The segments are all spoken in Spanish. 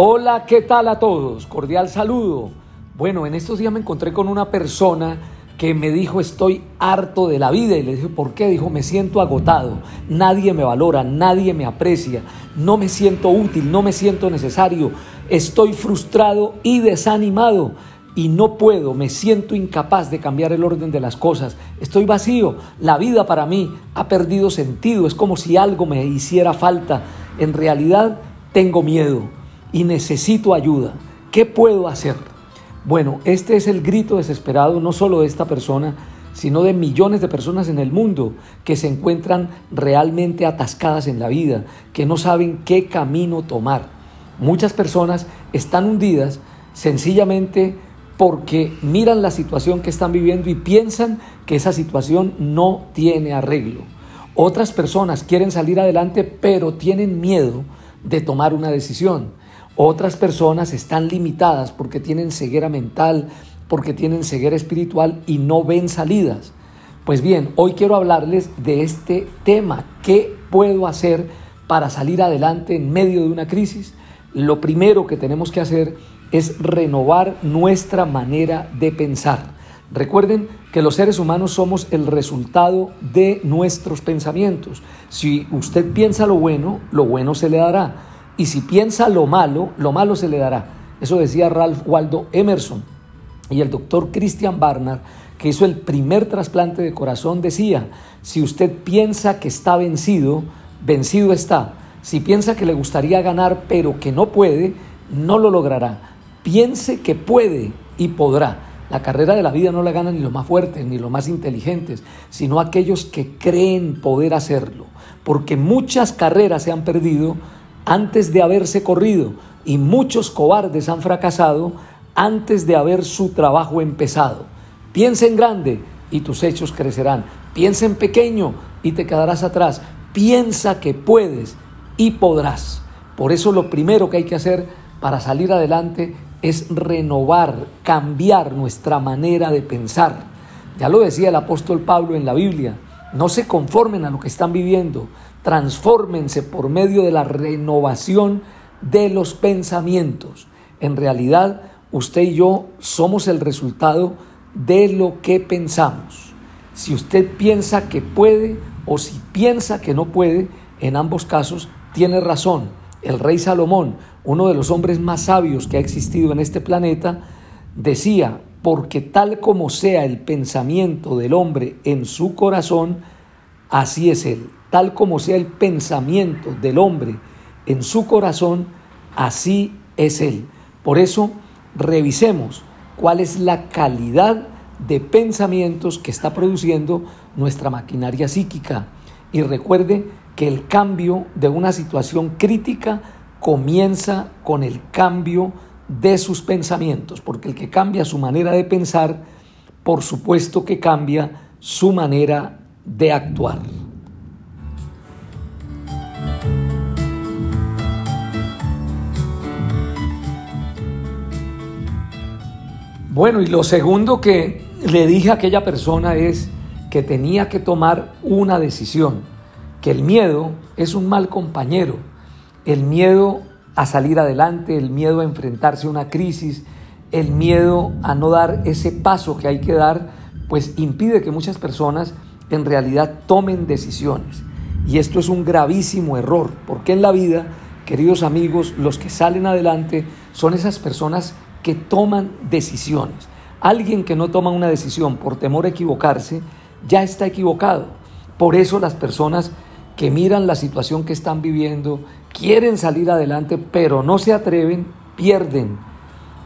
Hola, ¿qué tal a todos? Cordial saludo. Bueno, en estos días me encontré con una persona que me dijo estoy harto de la vida y le dije, ¿por qué? Dijo, me siento agotado, nadie me valora, nadie me aprecia, no me siento útil, no me siento necesario, estoy frustrado y desanimado y no puedo, me siento incapaz de cambiar el orden de las cosas, estoy vacío, la vida para mí ha perdido sentido, es como si algo me hiciera falta, en realidad tengo miedo y necesito ayuda. ¿Qué puedo hacer? Bueno, este es el grito desesperado no solo de esta persona, sino de millones de personas en el mundo que se encuentran realmente atascadas en la vida, que no saben qué camino tomar. Muchas personas están hundidas sencillamente porque miran la situación que están viviendo y piensan que esa situación no tiene arreglo. Otras personas quieren salir adelante pero tienen miedo de tomar una decisión. Otras personas están limitadas porque tienen ceguera mental, porque tienen ceguera espiritual y no ven salidas. Pues bien, hoy quiero hablarles de este tema. ¿Qué puedo hacer para salir adelante en medio de una crisis? Lo primero que tenemos que hacer es renovar nuestra manera de pensar. Recuerden que los seres humanos somos el resultado de nuestros pensamientos. Si usted piensa lo bueno, lo bueno se le dará. Y si piensa lo malo, lo malo se le dará. Eso decía Ralph Waldo Emerson. Y el doctor Christian Barnard, que hizo el primer trasplante de corazón, decía, si usted piensa que está vencido, vencido está. Si piensa que le gustaría ganar pero que no puede, no lo logrará. Piense que puede y podrá. La carrera de la vida no la ganan ni los más fuertes ni los más inteligentes, sino aquellos que creen poder hacerlo. Porque muchas carreras se han perdido antes de haberse corrido y muchos cobardes han fracasado antes de haber su trabajo empezado. Piensa en grande y tus hechos crecerán. Piensa en pequeño y te quedarás atrás. Piensa que puedes y podrás. Por eso lo primero que hay que hacer para salir adelante es renovar, cambiar nuestra manera de pensar. Ya lo decía el apóstol Pablo en la Biblia, no se conformen a lo que están viviendo, transfórmense por medio de la renovación de los pensamientos. En realidad, usted y yo somos el resultado de lo que pensamos. Si usted piensa que puede o si piensa que no puede, en ambos casos tiene razón. El rey Salomón, uno de los hombres más sabios que ha existido en este planeta, decía, porque tal como sea el pensamiento del hombre en su corazón, así es él tal como sea el pensamiento del hombre en su corazón, así es él. Por eso, revisemos cuál es la calidad de pensamientos que está produciendo nuestra maquinaria psíquica. Y recuerde que el cambio de una situación crítica comienza con el cambio de sus pensamientos, porque el que cambia su manera de pensar, por supuesto que cambia su manera de actuar. Bueno, y lo segundo que le dije a aquella persona es que tenía que tomar una decisión, que el miedo es un mal compañero, el miedo a salir adelante, el miedo a enfrentarse a una crisis, el miedo a no dar ese paso que hay que dar, pues impide que muchas personas en realidad tomen decisiones. Y esto es un gravísimo error, porque en la vida, queridos amigos, los que salen adelante son esas personas que toman decisiones. Alguien que no toma una decisión por temor a equivocarse, ya está equivocado. Por eso las personas que miran la situación que están viviendo, quieren salir adelante, pero no se atreven, pierden.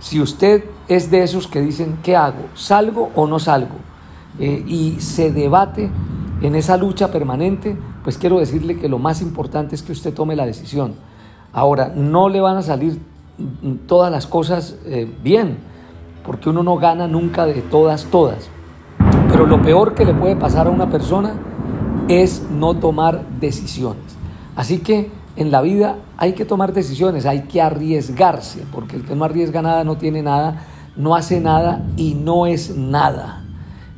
Si usted es de esos que dicen, ¿qué hago? ¿Salgo o no salgo? Eh, y se debate en esa lucha permanente, pues quiero decirle que lo más importante es que usted tome la decisión. Ahora, no le van a salir todas las cosas eh, bien, porque uno no gana nunca de todas, todas. Pero lo peor que le puede pasar a una persona es no tomar decisiones. Así que en la vida hay que tomar decisiones, hay que arriesgarse, porque el que no arriesga nada no tiene nada, no hace nada y no es nada.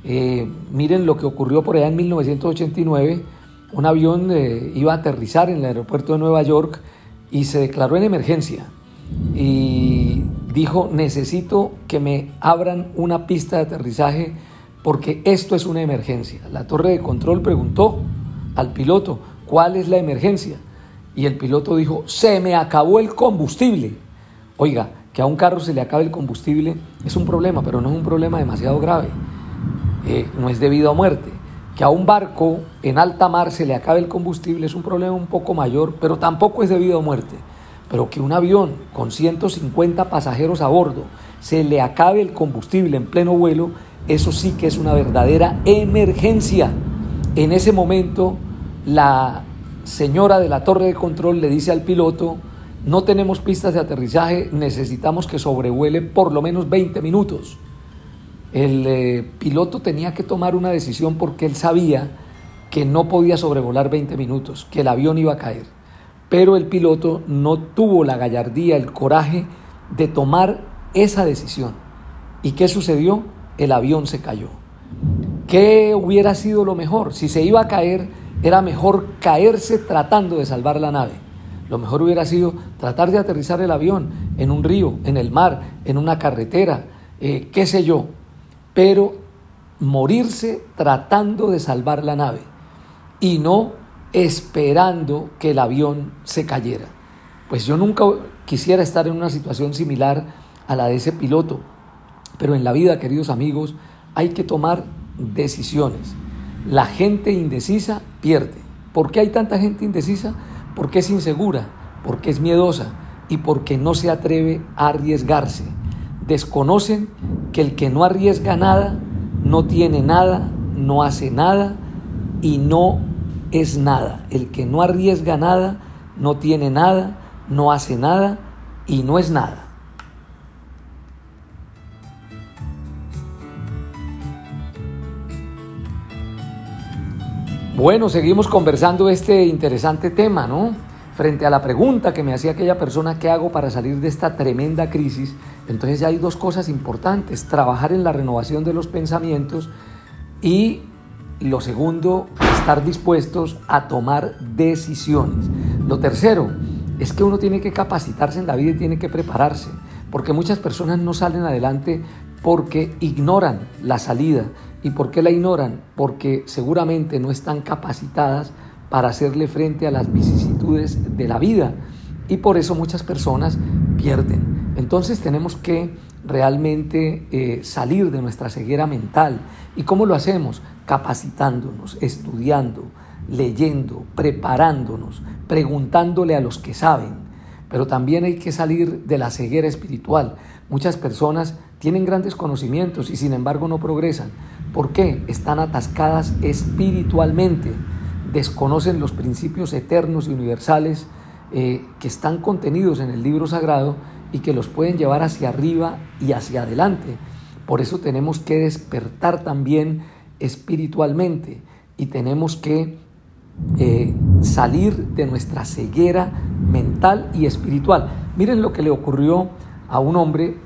Eh, miren lo que ocurrió por allá en 1989, un avión eh, iba a aterrizar en el aeropuerto de Nueva York y se declaró en emergencia y dijo, necesito que me abran una pista de aterrizaje porque esto es una emergencia. La torre de control preguntó al piloto, ¿cuál es la emergencia? Y el piloto dijo, se me acabó el combustible. Oiga, que a un carro se le acabe el combustible es un problema, pero no es un problema demasiado grave. Eh, no es debido a muerte. Que a un barco en alta mar se le acabe el combustible es un problema un poco mayor, pero tampoco es debido a muerte. Pero que un avión con 150 pasajeros a bordo se le acabe el combustible en pleno vuelo, eso sí que es una verdadera emergencia. En ese momento, la señora de la torre de control le dice al piloto, no tenemos pistas de aterrizaje, necesitamos que sobrevuele por lo menos 20 minutos. El eh, piloto tenía que tomar una decisión porque él sabía que no podía sobrevolar 20 minutos, que el avión iba a caer. Pero el piloto no tuvo la gallardía, el coraje de tomar esa decisión. ¿Y qué sucedió? El avión se cayó. ¿Qué hubiera sido lo mejor? Si se iba a caer, era mejor caerse tratando de salvar la nave. Lo mejor hubiera sido tratar de aterrizar el avión en un río, en el mar, en una carretera, eh, qué sé yo, pero morirse tratando de salvar la nave y no esperando que el avión se cayera. Pues yo nunca quisiera estar en una situación similar a la de ese piloto, pero en la vida, queridos amigos, hay que tomar decisiones. La gente indecisa pierde. ¿Por qué hay tanta gente indecisa? Porque es insegura, porque es miedosa y porque no se atreve a arriesgarse. Desconocen que el que no arriesga nada, no tiene nada, no hace nada y no es nada. El que no arriesga nada, no tiene nada, no hace nada y no es nada. Bueno, seguimos conversando este interesante tema, ¿no? Frente a la pregunta que me hacía aquella persona, ¿qué hago para salir de esta tremenda crisis? Entonces ya hay dos cosas importantes, trabajar en la renovación de los pensamientos y lo segundo, estar dispuestos a tomar decisiones. Lo tercero es que uno tiene que capacitarse en la vida y tiene que prepararse, porque muchas personas no salen adelante porque ignoran la salida ¿Y por qué la ignoran? Porque seguramente no están capacitadas para hacerle frente a las vicisitudes de la vida y por eso muchas personas pierden. Entonces tenemos que realmente eh, salir de nuestra ceguera mental. ¿Y cómo lo hacemos? Capacitándonos, estudiando, leyendo, preparándonos, preguntándole a los que saben. Pero también hay que salir de la ceguera espiritual. Muchas personas tienen grandes conocimientos y sin embargo no progresan ¿Por qué? Están atascadas espiritualmente, desconocen los principios eternos y universales eh, que están contenidos en el libro sagrado y que los pueden llevar hacia arriba y hacia adelante. Por eso tenemos que despertar también espiritualmente y tenemos que eh, salir de nuestra ceguera mental y espiritual. Miren lo que le ocurrió a un hombre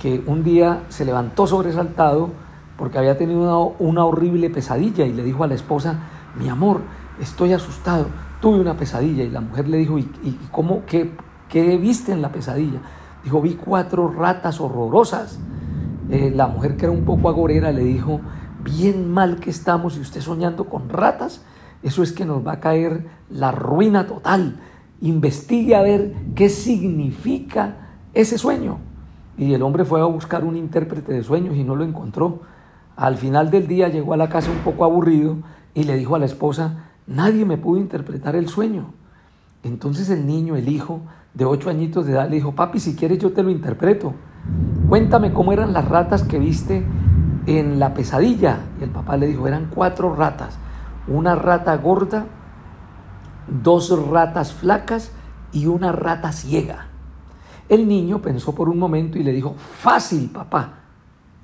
que un día se levantó sobresaltado, porque había tenido una, horrible pesadilla y le dijo a la esposa, mi amor, estoy asustado, tuve una pesadilla. Y la mujer le dijo, ¿y, cómo, qué, qué, viste en la pesadilla? Dijo, vi cuatro ratas horrorosas. Eh, la mujer que era un poco agorera le dijo, bien mal que estamos y usted soñando con ratas, eso es que nos va a caer la ruina total. Investigue a ver qué significa ese sueño. Y el hombre fue a buscar un intérprete de sueños y no lo encontró. Al final del día llegó a la casa un poco aburrido y le dijo a la esposa, nadie me pudo interpretar el sueño. Entonces el niño, el hijo de ocho añitos de edad, le dijo, papi, si quieres yo te lo interpreto. Cuéntame cómo eran las ratas que viste en la pesadilla. Y el papá le dijo, eran cuatro ratas. Una rata gorda, dos ratas flacas y una rata ciega. El niño pensó por un momento y le dijo, fácil, papá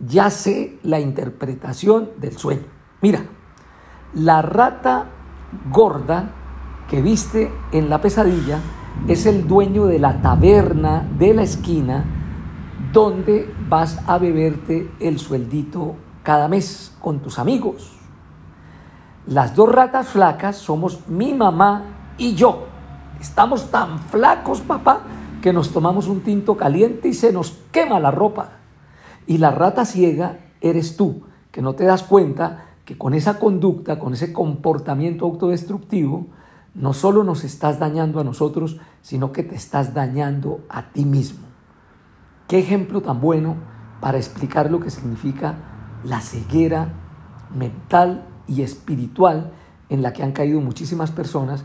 ya sé la interpretación del sueño. Mira, la rata gorda que viste en la pesadilla es el dueño de la taberna de la esquina donde vas a beberte el sueldito cada mes con tus amigos. Las dos ratas flacas somos mi mamá y yo. Estamos tan flacos, papá, que nos tomamos un tinto caliente y se nos quema la ropa. Y la rata ciega eres tú, que no te das cuenta que con esa conducta, con ese comportamiento autodestructivo, no solo nos estás dañando a nosotros, sino que te estás dañando a ti mismo. Qué ejemplo tan bueno para explicar lo que significa la ceguera mental y espiritual en la que han caído muchísimas personas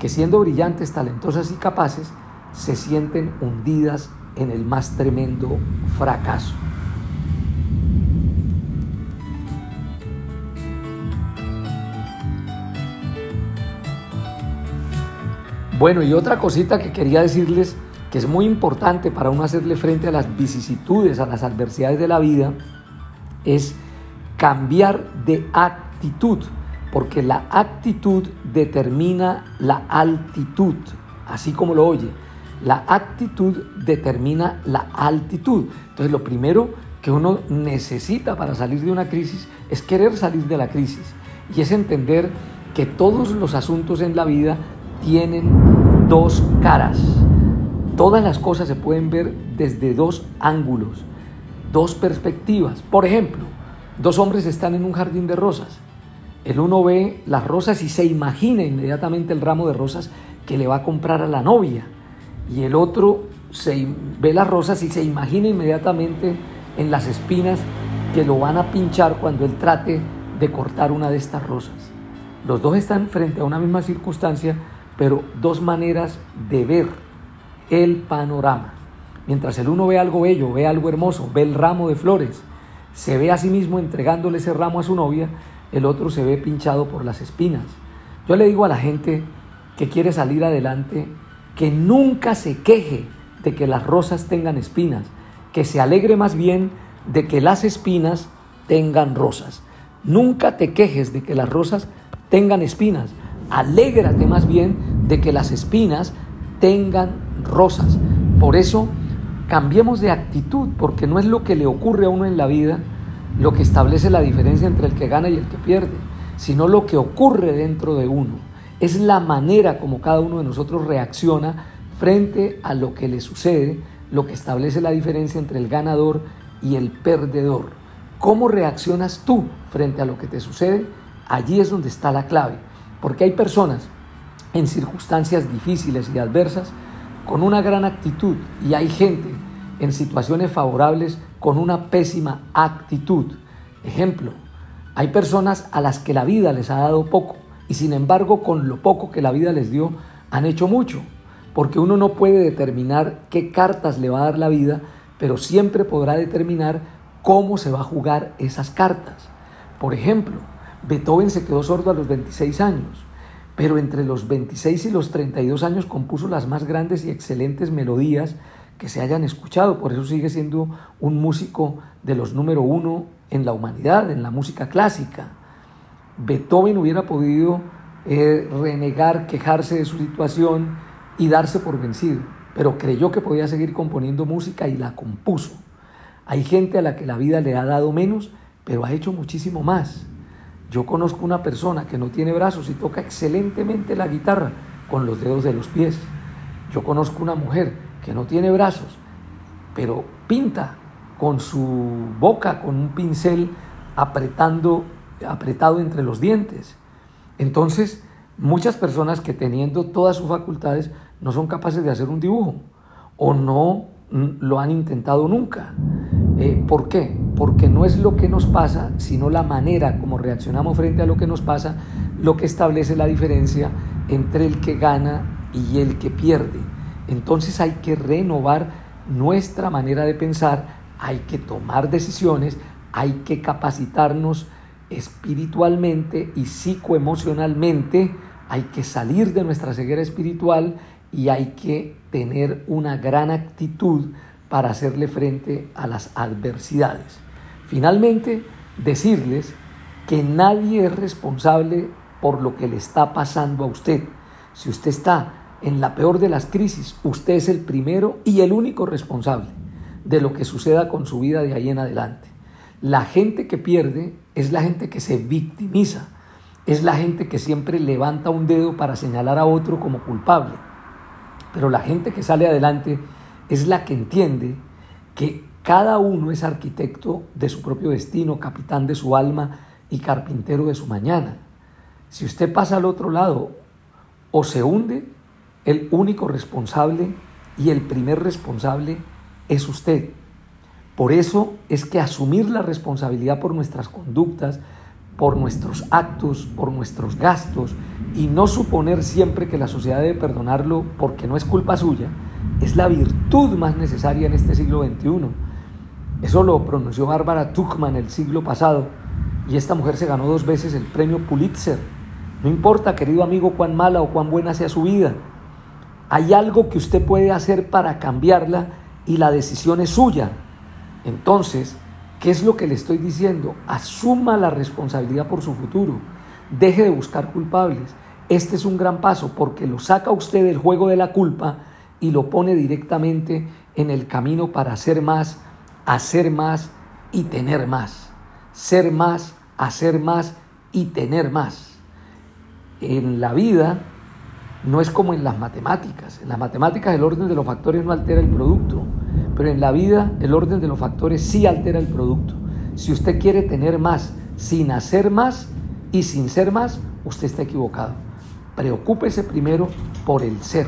que siendo brillantes, talentosas y capaces, se sienten hundidas en el más tremendo fracaso. Bueno, y otra cosita que quería decirles que es muy importante para uno hacerle frente a las vicisitudes, a las adversidades de la vida, es cambiar de actitud, porque la actitud determina la altitud, así como lo oye. La actitud determina la altitud. Entonces lo primero que uno necesita para salir de una crisis es querer salir de la crisis y es entender que todos los asuntos en la vida tienen dos caras. Todas las cosas se pueden ver desde dos ángulos, dos perspectivas. Por ejemplo, dos hombres están en un jardín de rosas. El uno ve las rosas y se imagina inmediatamente el ramo de rosas que le va a comprar a la novia. Y el otro ve las rosas y se imagina inmediatamente en las espinas que lo van a pinchar cuando él trate de cortar una de estas rosas. Los dos están frente a una misma circunstancia, pero dos maneras de ver el panorama. Mientras el uno ve algo bello, ve algo hermoso, ve el ramo de flores, se ve a sí mismo entregándole ese ramo a su novia, el otro se ve pinchado por las espinas. Yo le digo a la gente que quiere salir adelante que nunca se queje de que las rosas tengan espinas, que se alegre más bien de que las espinas tengan rosas. Nunca te quejes de que las rosas tengan espinas, alégrate más bien de que las espinas tengan rosas. Por eso, cambiemos de actitud, porque no es lo que le ocurre a uno en la vida lo que establece la diferencia entre el que gana y el que pierde, sino lo que ocurre dentro de uno. Es la manera como cada uno de nosotros reacciona frente a lo que le sucede, lo que establece la diferencia entre el ganador y el perdedor. ¿Cómo reaccionas tú frente a lo que te sucede? Allí es donde está la clave. Porque hay personas en circunstancias difíciles y adversas con una gran actitud y hay gente en situaciones favorables con una pésima actitud. Ejemplo, hay personas a las que la vida les ha dado poco y sin embargo con lo poco que la vida les dio han hecho mucho, porque uno no puede determinar qué cartas le va a dar la vida, pero siempre podrá determinar cómo se va a jugar esas cartas. Por ejemplo, Beethoven se quedó sordo a los 26 años, pero entre los 26 y los 32 años compuso las más grandes y excelentes melodías que se hayan escuchado, por eso sigue siendo un músico de los número uno en la humanidad, en la música clásica. Beethoven hubiera podido eh, renegar, quejarse de su situación y darse por vencido, pero creyó que podía seguir componiendo música y la compuso. Hay gente a la que la vida le ha dado menos, pero ha hecho muchísimo más. Yo conozco una persona que no tiene brazos y toca excelentemente la guitarra con los dedos de los pies. Yo conozco una mujer que no tiene brazos, pero pinta con su boca, con un pincel apretando, apretado entre los dientes. Entonces, muchas personas que teniendo todas sus facultades no son capaces de hacer un dibujo o no lo han intentado nunca. Eh, ¿Por qué? Porque no es lo que nos pasa, sino la manera como reaccionamos frente a lo que nos pasa, lo que establece la diferencia entre el que gana y el que pierde. Entonces hay que renovar nuestra manera de pensar, hay que tomar decisiones, hay que capacitarnos espiritualmente y psicoemocionalmente, hay que salir de nuestra ceguera espiritual y hay que tener una gran actitud para hacerle frente a las adversidades. Finalmente, decirles que nadie es responsable por lo que le está pasando a usted. Si usted está en la peor de las crisis, usted es el primero y el único responsable de lo que suceda con su vida de ahí en adelante. La gente que pierde es la gente que se victimiza, es la gente que siempre levanta un dedo para señalar a otro como culpable. Pero la gente que sale adelante es la que entiende que cada uno es arquitecto de su propio destino, capitán de su alma y carpintero de su mañana. Si usted pasa al otro lado o se hunde, el único responsable y el primer responsable es usted. Por eso es que asumir la responsabilidad por nuestras conductas, por nuestros actos, por nuestros gastos y no suponer siempre que la sociedad debe perdonarlo porque no es culpa suya, es la virtud más necesaria en este siglo XXI. Eso lo pronunció Bárbara Tuchman el siglo pasado y esta mujer se ganó dos veces el premio Pulitzer. No importa, querido amigo, cuán mala o cuán buena sea su vida, hay algo que usted puede hacer para cambiarla y la decisión es suya. Entonces, ¿qué es lo que le estoy diciendo? Asuma la responsabilidad por su futuro. Deje de buscar culpables. Este es un gran paso porque lo saca usted del juego de la culpa y lo pone directamente en el camino para hacer más, hacer más y tener más. Ser más, hacer más y tener más. En la vida no es como en las matemáticas. En las matemáticas el orden de los factores no altera el producto, pero en la vida el orden de los factores sí altera el producto. Si usted quiere tener más sin hacer más y sin ser más, usted está equivocado. Preocúpese primero por el ser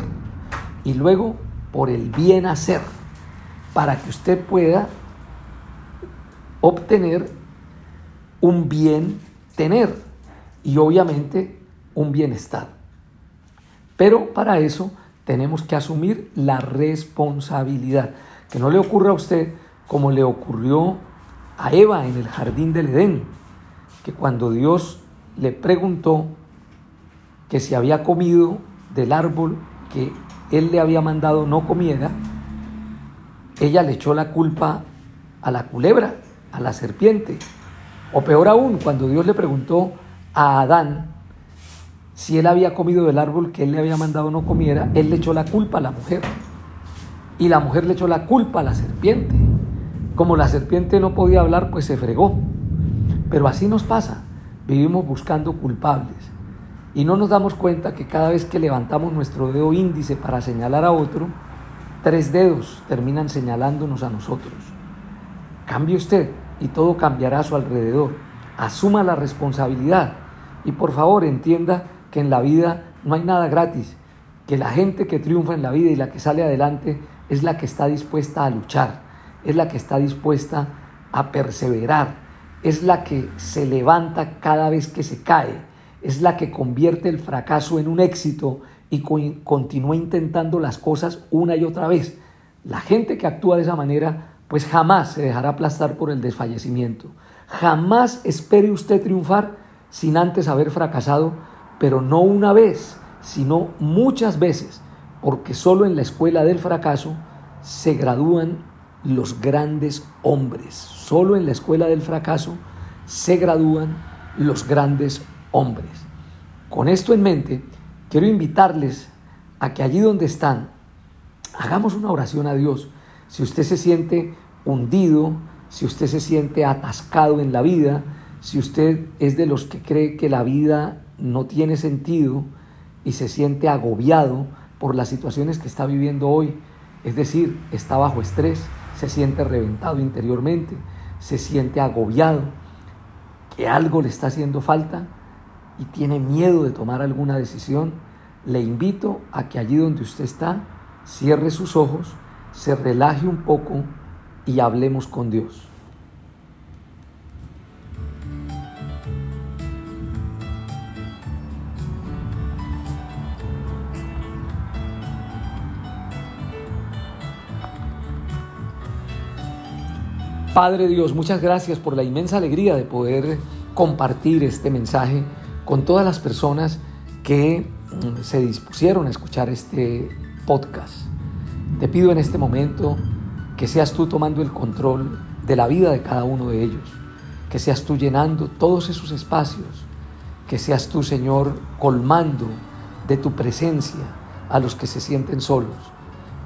y luego por el bien hacer para que usted pueda obtener un bien tener y obviamente un bienestar. Pero para eso tenemos que asumir la responsabilidad. Que no le ocurra a usted como le ocurrió a Eva en el jardín del Edén, que cuando Dios le preguntó que si había comido del árbol que él le había mandado no comiera, ella le echó la culpa a la culebra, a la serpiente. O peor aún, cuando Dios le preguntó a Adán si él había comido del árbol que él le había mandado no comiera, él le echó la culpa a la mujer. Y la mujer le echó la culpa a la serpiente. Como la serpiente no podía hablar, pues se fregó. Pero así nos pasa. Vivimos buscando culpables. Y no nos damos cuenta que cada vez que levantamos nuestro dedo índice para señalar a otro, tres dedos terminan señalándonos a nosotros. Cambie usted y todo cambiará a su alrededor. Asuma la responsabilidad y por favor entienda que en la vida no hay nada gratis, que la gente que triunfa en la vida y la que sale adelante es la que está dispuesta a luchar, es la que está dispuesta a perseverar, es la que se levanta cada vez que se cae, es la que convierte el fracaso en un éxito y continúa intentando las cosas una y otra vez. La gente que actúa de esa manera pues jamás se dejará aplastar por el desfallecimiento. Jamás espere usted triunfar sin antes haber fracasado pero no una vez, sino muchas veces, porque solo en la escuela del fracaso se gradúan los grandes hombres. Solo en la escuela del fracaso se gradúan los grandes hombres. Con esto en mente, quiero invitarles a que allí donde están, hagamos una oración a Dios. Si usted se siente hundido, si usted se siente atascado en la vida, si usted es de los que cree que la vida no tiene sentido y se siente agobiado por las situaciones que está viviendo hoy, es decir, está bajo estrés, se siente reventado interiormente, se siente agobiado, que algo le está haciendo falta y tiene miedo de tomar alguna decisión, le invito a que allí donde usted está, cierre sus ojos, se relaje un poco y hablemos con Dios. Padre Dios, muchas gracias por la inmensa alegría de poder compartir este mensaje con todas las personas que mm, se dispusieron a escuchar este podcast. Te pido en este momento que seas tú tomando el control de la vida de cada uno de ellos, que seas tú llenando todos esos espacios, que seas tú, Señor, colmando de tu presencia a los que se sienten solos,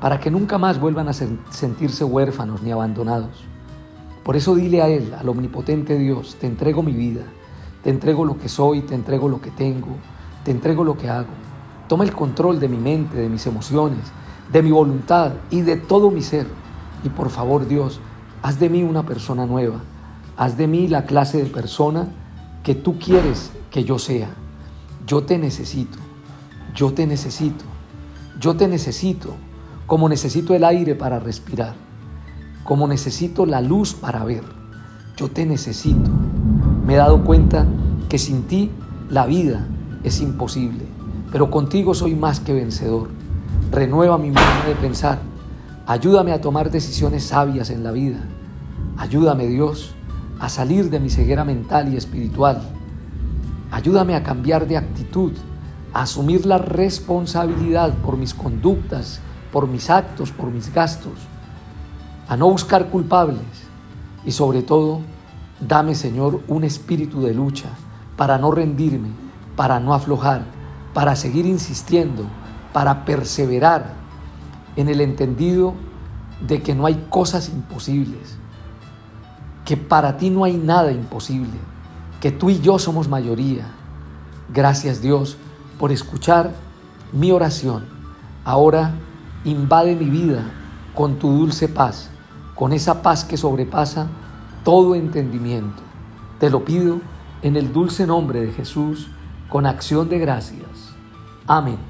para que nunca más vuelvan a sentirse huérfanos ni abandonados. Por eso dile a Él, al omnipotente Dios, te entrego mi vida, te entrego lo que soy, te entrego lo que tengo, te entrego lo que hago. Toma el control de mi mente, de mis emociones, de mi voluntad y de todo mi ser. Y por favor Dios, haz de mí una persona nueva. Haz de mí la clase de persona que tú quieres que yo sea. Yo te necesito. Yo te necesito. Yo te necesito. Como necesito el aire para respirar. Como necesito la luz para ver. Yo te necesito. Me he dado cuenta que sin ti la vida es imposible. Pero contigo soy más que vencedor. Renueva mi manera de pensar. Ayúdame a tomar decisiones sabias en la vida. Ayúdame Dios a salir de mi ceguera mental y espiritual. Ayúdame a cambiar de actitud, a asumir la responsabilidad por mis conductas, por mis actos, por mis gastos, a no buscar culpables y sobre todo, dame Señor un espíritu de lucha para no rendirme, para no aflojar, para seguir insistiendo, para perseverar en el entendido de que no hay cosas imposibles, que para ti no hay nada imposible, que tú y yo somos mayoría. Gracias Dios por escuchar mi oración. Ahora invade mi vida con tu dulce paz, con esa paz que sobrepasa todo entendimiento. Te lo pido en el dulce nombre de Jesús, con acción de gracias. Amén.